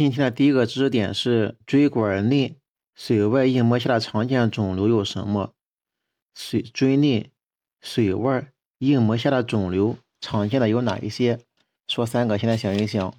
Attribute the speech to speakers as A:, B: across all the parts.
A: 今天的第一个知识点是椎管内水外硬膜下的常见肿瘤有什么？水椎内水外硬膜下的肿瘤常见的有哪一些？说三个，现在想一想。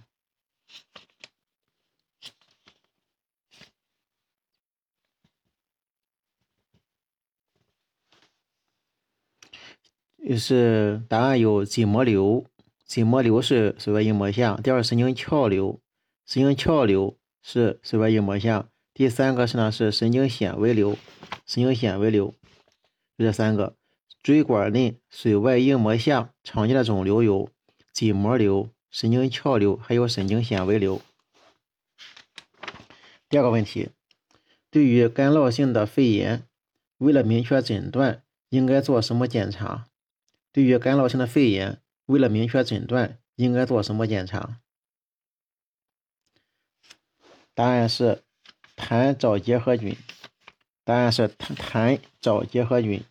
A: 就是答案有筋膜瘤，筋膜瘤是水外硬膜下；第二神经鞘瘤，神经鞘瘤是水外硬膜下；第三个是呢是神经纤维瘤，神经纤维瘤就这三个。椎管内水外硬膜下常见的肿瘤有筋膜瘤、神经鞘瘤，还有神经纤维瘤。第二个问题，对于干酪性的肺炎，为了明确诊断，应该做什么检查？对于干酪性的肺炎，为了明确诊断，应该做什么检查？答案是痰找结核菌。答案是痰痰找结核菌。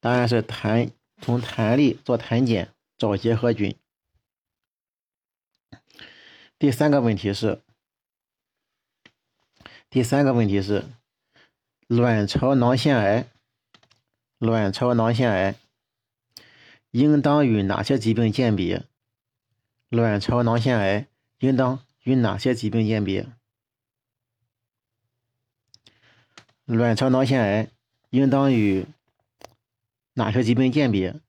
A: 答案是痰从痰里做痰检找结核菌。第三个问题是，第三个问题是卵巢囊腺癌，卵巢囊腺癌。应当与哪些疾病鉴别？卵巢囊腺癌应当与哪些疾病鉴别？卵巢囊腺癌应当与哪些疾病鉴别？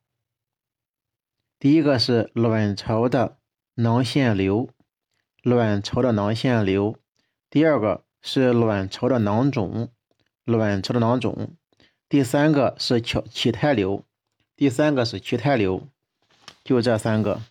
A: 第一个是卵巢的囊腺瘤，卵巢的囊腺瘤；第二个是卵巢的囊肿，卵巢的囊肿；第三个是脐脐肽瘤。第三个是脐肽瘤，就这三个。